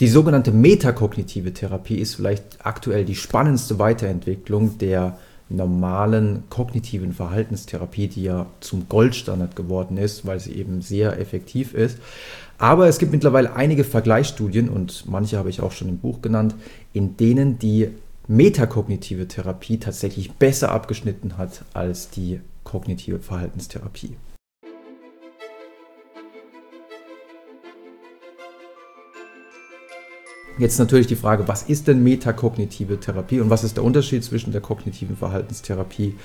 Die sogenannte metakognitive Therapie ist vielleicht aktuell die spannendste Weiterentwicklung der normalen kognitiven Verhaltenstherapie, die ja zum Goldstandard geworden ist, weil sie eben sehr effektiv ist. Aber es gibt mittlerweile einige Vergleichsstudien und manche habe ich auch schon im Buch genannt, in denen die metakognitive Therapie tatsächlich besser abgeschnitten hat als die kognitive Verhaltenstherapie. Jetzt natürlich die Frage, was ist denn metakognitive Therapie und was ist der Unterschied zwischen der kognitiven Verhaltenstherapie?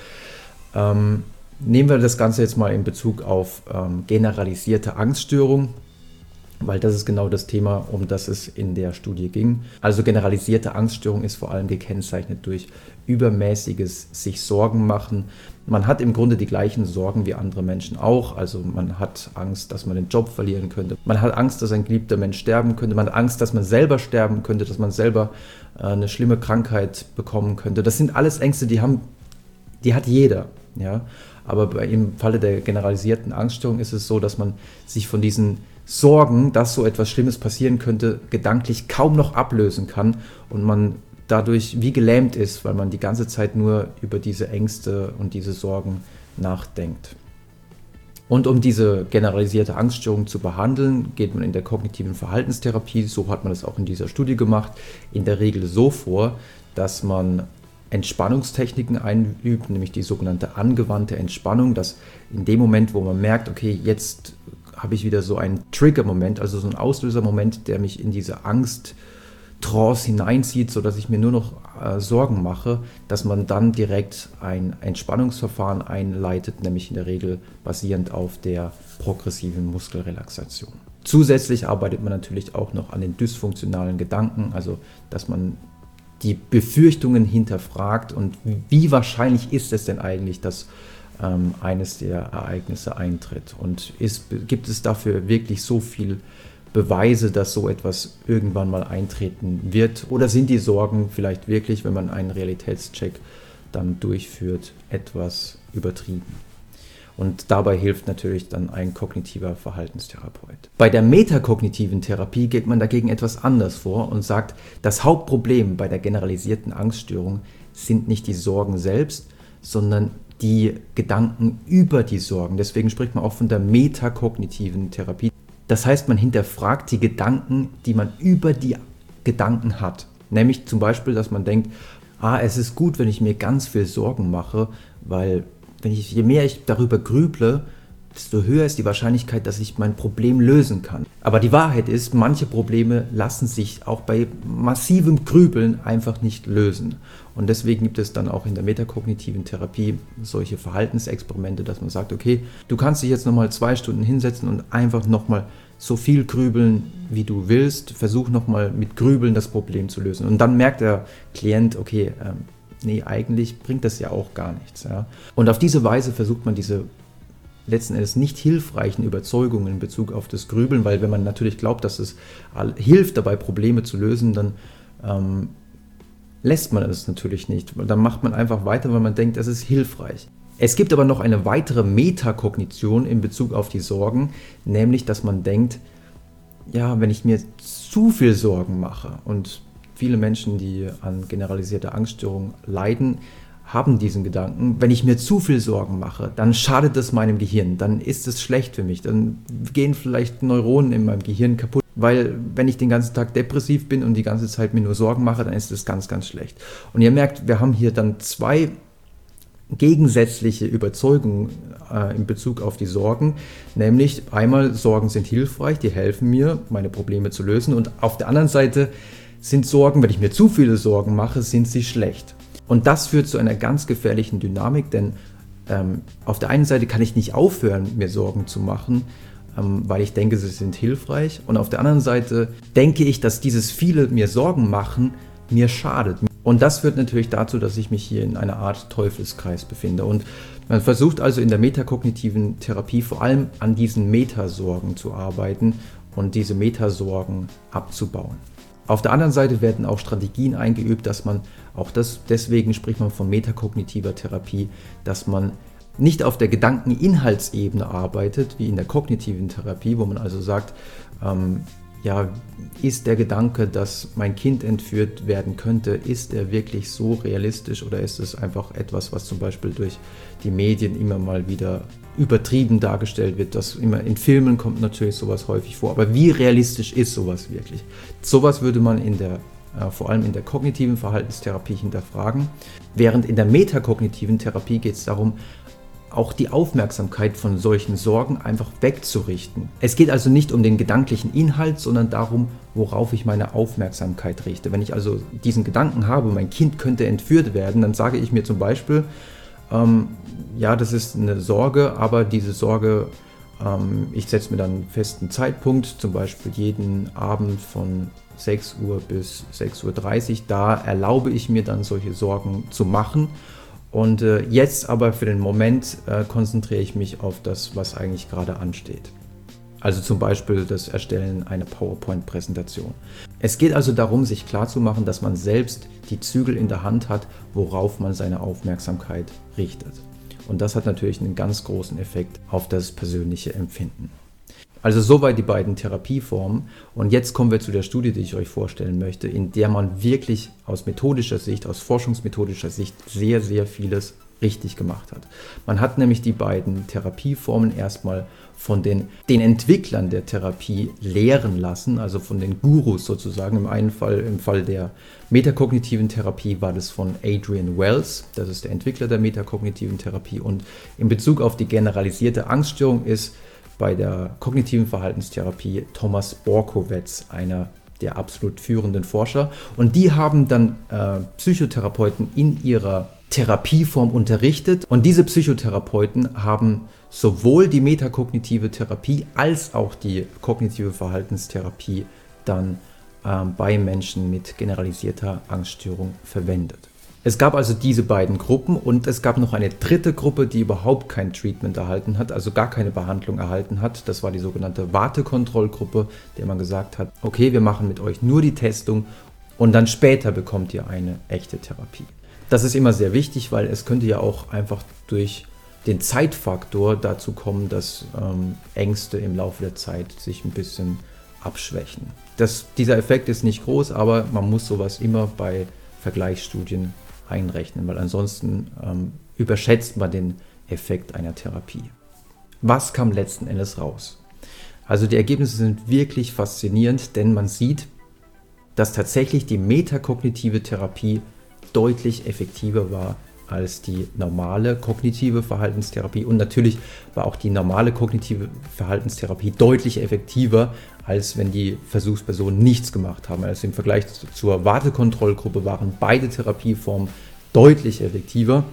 Ähm, nehmen wir das Ganze jetzt mal in Bezug auf ähm, generalisierte Angststörung, weil das ist genau das Thema, um das es in der Studie ging. Also generalisierte Angststörung ist vor allem gekennzeichnet durch übermäßiges sich Sorgen machen. Man hat im Grunde die gleichen Sorgen wie andere Menschen auch. Also man hat Angst, dass man den Job verlieren könnte. Man hat Angst, dass ein geliebter Mensch sterben könnte. Man hat Angst, dass man selber sterben könnte, dass man selber äh, eine schlimme Krankheit bekommen könnte. Das sind alles Ängste, die haben, die hat jeder. Ja? Aber im Falle der generalisierten Angststörung ist es so, dass man sich von diesen Sorgen, dass so etwas Schlimmes passieren könnte, gedanklich kaum noch ablösen kann und man dadurch wie gelähmt ist, weil man die ganze Zeit nur über diese Ängste und diese Sorgen nachdenkt. Und um diese generalisierte Angststörung zu behandeln, geht man in der kognitiven Verhaltenstherapie, so hat man es auch in dieser Studie gemacht, in der Regel so vor, dass man Entspannungstechniken einübt, nämlich die sogenannte angewandte Entspannung, dass in dem Moment, wo man merkt, okay, jetzt habe ich wieder so einen Trigger-Moment, also so einen Auslöser-Moment, der mich in diese Angst Trance hineinzieht, sodass ich mir nur noch äh, Sorgen mache, dass man dann direkt ein Entspannungsverfahren einleitet, nämlich in der Regel basierend auf der progressiven Muskelrelaxation. Zusätzlich arbeitet man natürlich auch noch an den dysfunktionalen Gedanken, also dass man die Befürchtungen hinterfragt und wie wahrscheinlich ist es denn eigentlich, dass ähm, eines der Ereignisse eintritt und ist, gibt es dafür wirklich so viel Beweise, dass so etwas irgendwann mal eintreten wird? Oder sind die Sorgen vielleicht wirklich, wenn man einen Realitätscheck dann durchführt, etwas übertrieben? Und dabei hilft natürlich dann ein kognitiver Verhaltenstherapeut. Bei der metakognitiven Therapie geht man dagegen etwas anders vor und sagt, das Hauptproblem bei der generalisierten Angststörung sind nicht die Sorgen selbst, sondern die Gedanken über die Sorgen. Deswegen spricht man auch von der metakognitiven Therapie. Das heißt, man hinterfragt die Gedanken, die man über die Gedanken hat. Nämlich zum Beispiel, dass man denkt, ah, es ist gut, wenn ich mir ganz viel Sorgen mache, weil wenn ich, je mehr ich darüber grüble, desto höher ist die Wahrscheinlichkeit, dass ich mein Problem lösen kann. Aber die Wahrheit ist, manche Probleme lassen sich auch bei massivem Grübeln einfach nicht lösen. Und deswegen gibt es dann auch in der metakognitiven Therapie solche Verhaltensexperimente, dass man sagt, okay, du kannst dich jetzt nochmal zwei Stunden hinsetzen und einfach nochmal so viel grübeln, wie du willst. Versuch nochmal mit Grübeln das Problem zu lösen. Und dann merkt der Klient, okay, ähm, nee, eigentlich bringt das ja auch gar nichts. Ja. Und auf diese Weise versucht man diese letzten Endes nicht hilfreichen Überzeugungen in Bezug auf das Grübeln, weil wenn man natürlich glaubt, dass es hilft dabei, Probleme zu lösen, dann ähm, lässt man es natürlich nicht. Dann macht man einfach weiter, weil man denkt, es ist hilfreich. Es gibt aber noch eine weitere Metakognition in Bezug auf die Sorgen, nämlich dass man denkt, ja, wenn ich mir zu viel Sorgen mache und viele Menschen, die an generalisierter Angststörung leiden, haben diesen Gedanken, wenn ich mir zu viel Sorgen mache, dann schadet es meinem Gehirn, dann ist es schlecht für mich, dann gehen vielleicht Neuronen in meinem Gehirn kaputt, weil wenn ich den ganzen Tag depressiv bin und die ganze Zeit mir nur Sorgen mache, dann ist es ganz, ganz schlecht. Und ihr merkt, wir haben hier dann zwei gegensätzliche Überzeugungen äh, in Bezug auf die Sorgen, nämlich einmal Sorgen sind hilfreich, die helfen mir, meine Probleme zu lösen. Und auf der anderen Seite sind Sorgen, wenn ich mir zu viele Sorgen mache, sind sie schlecht. Und das führt zu einer ganz gefährlichen Dynamik, denn ähm, auf der einen Seite kann ich nicht aufhören, mir Sorgen zu machen, ähm, weil ich denke, sie sind hilfreich. Und auf der anderen Seite denke ich, dass dieses viele mir Sorgen machen mir schadet. Und das führt natürlich dazu, dass ich mich hier in einer Art Teufelskreis befinde. Und man versucht also in der metakognitiven Therapie vor allem an diesen Metasorgen zu arbeiten und diese Metasorgen abzubauen. Auf der anderen Seite werden auch Strategien eingeübt, dass man, auch das, deswegen spricht man von metakognitiver Therapie, dass man nicht auf der Gedankeninhaltsebene arbeitet, wie in der kognitiven Therapie, wo man also sagt, ähm, ja, ist der Gedanke, dass mein Kind entführt werden könnte, ist er wirklich so realistisch oder ist es einfach etwas, was zum Beispiel durch die Medien immer mal wieder übertrieben dargestellt wird? Das immer in Filmen kommt natürlich sowas häufig vor, aber wie realistisch ist sowas wirklich? Sowas würde man in der äh, vor allem in der kognitiven Verhaltenstherapie hinterfragen, während in der metakognitiven Therapie geht es darum, auch die Aufmerksamkeit von solchen Sorgen einfach wegzurichten. Es geht also nicht um den gedanklichen Inhalt, sondern darum, worauf ich meine Aufmerksamkeit richte. Wenn ich also diesen Gedanken habe, mein Kind könnte entführt werden, dann sage ich mir zum Beispiel, ähm, ja, das ist eine Sorge, aber diese Sorge, ähm, ich setze mir dann einen festen Zeitpunkt, zum Beispiel jeden Abend von 6 Uhr bis 6.30 Uhr, da erlaube ich mir dann solche Sorgen zu machen und äh, jetzt aber für den Moment äh, konzentriere ich mich auf das, was eigentlich gerade ansteht. Also zum Beispiel das Erstellen einer PowerPoint-Präsentation. Es geht also darum, sich klarzumachen, dass man selbst die Zügel in der Hand hat, worauf man seine Aufmerksamkeit richtet. Und das hat natürlich einen ganz großen Effekt auf das persönliche Empfinden. Also soweit die beiden Therapieformen. Und jetzt kommen wir zu der Studie, die ich euch vorstellen möchte, in der man wirklich aus methodischer Sicht, aus forschungsmethodischer Sicht sehr, sehr vieles richtig gemacht hat. Man hat nämlich die beiden Therapieformen erstmal von den, den Entwicklern der Therapie lehren lassen, also von den Gurus sozusagen. Im einen Fall, im Fall der metakognitiven Therapie war das von Adrian Wells, das ist der Entwickler der metakognitiven Therapie. Und in Bezug auf die generalisierte Angststörung ist bei der kognitiven Verhaltenstherapie Thomas Borkowitz, einer der absolut führenden Forscher. Und die haben dann äh, Psychotherapeuten in ihrer Therapieform unterrichtet. Und diese Psychotherapeuten haben sowohl die metakognitive Therapie als auch die kognitive Verhaltenstherapie dann äh, bei Menschen mit generalisierter Angststörung verwendet. Es gab also diese beiden Gruppen und es gab noch eine dritte Gruppe, die überhaupt kein Treatment erhalten hat, also gar keine Behandlung erhalten hat. Das war die sogenannte Wartekontrollgruppe, der man gesagt hat, okay, wir machen mit euch nur die Testung und dann später bekommt ihr eine echte Therapie. Das ist immer sehr wichtig, weil es könnte ja auch einfach durch den Zeitfaktor dazu kommen, dass ähm, Ängste im Laufe der Zeit sich ein bisschen abschwächen. Das, dieser Effekt ist nicht groß, aber man muss sowas immer bei Vergleichsstudien einrechnen, weil ansonsten ähm, überschätzt man den Effekt einer Therapie. Was kam letzten Endes raus? Also die Ergebnisse sind wirklich faszinierend, denn man sieht, dass tatsächlich die metakognitive Therapie deutlich effektiver war als die normale kognitive Verhaltenstherapie. Und natürlich war auch die normale kognitive Verhaltenstherapie deutlich effektiver, als wenn die Versuchspersonen nichts gemacht haben. Also im Vergleich zur Wartekontrollgruppe waren beide Therapieformen deutlich effektiver.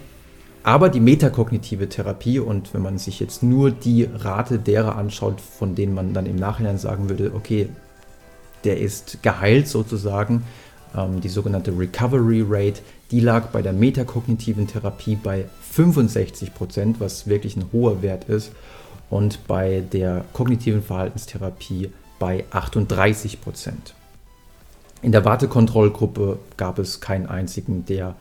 Aber die metakognitive Therapie, und wenn man sich jetzt nur die Rate derer anschaut, von denen man dann im Nachhinein sagen würde, okay, der ist geheilt sozusagen, die sogenannte Recovery Rate, die lag bei der metakognitiven Therapie bei 65 Prozent, was wirklich ein hoher Wert ist, und bei der kognitiven Verhaltenstherapie bei 38 Prozent. In der Wartekontrollgruppe gab es keinen einzigen, der,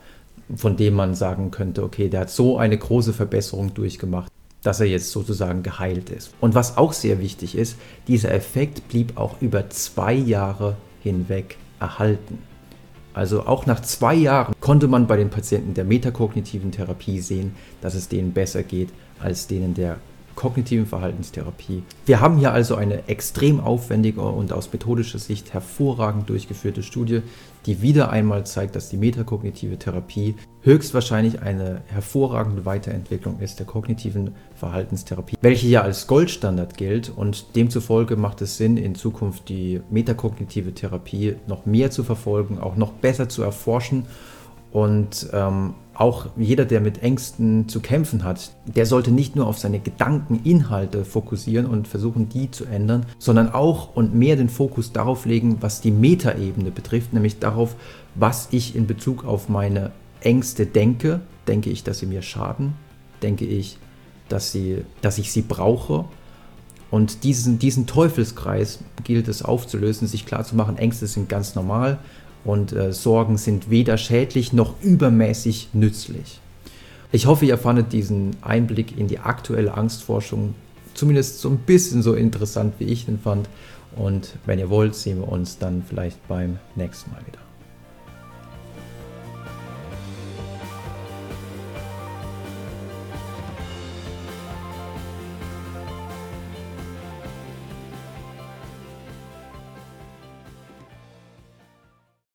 von dem man sagen könnte, okay, der hat so eine große Verbesserung durchgemacht, dass er jetzt sozusagen geheilt ist. Und was auch sehr wichtig ist, dieser Effekt blieb auch über zwei Jahre hinweg erhalten. Also auch nach zwei Jahren konnte man bei den Patienten der metakognitiven Therapie sehen, dass es denen besser geht als denen der kognitiven Verhaltenstherapie. Wir haben hier also eine extrem aufwendige und aus methodischer Sicht hervorragend durchgeführte Studie, die wieder einmal zeigt, dass die metakognitive Therapie höchstwahrscheinlich eine hervorragende Weiterentwicklung ist der kognitiven Verhaltenstherapie, welche ja als Goldstandard gilt und demzufolge macht es Sinn, in Zukunft die metakognitive Therapie noch mehr zu verfolgen, auch noch besser zu erforschen und ähm, auch jeder, der mit Ängsten zu kämpfen hat, der sollte nicht nur auf seine Gedankeninhalte fokussieren und versuchen, die zu ändern, sondern auch und mehr den Fokus darauf legen, was die Metaebene betrifft, nämlich darauf, was ich in Bezug auf meine Ängste denke. Denke ich, dass sie mir schaden? Denke ich, dass, sie, dass ich sie brauche? Und diesen, diesen Teufelskreis gilt es aufzulösen, sich klarzumachen, Ängste sind ganz normal und äh, Sorgen sind weder schädlich noch übermäßig nützlich. Ich hoffe, ihr fandet diesen Einblick in die aktuelle Angstforschung zumindest so ein bisschen so interessant, wie ich ihn fand. Und wenn ihr wollt, sehen wir uns dann vielleicht beim nächsten Mal wieder.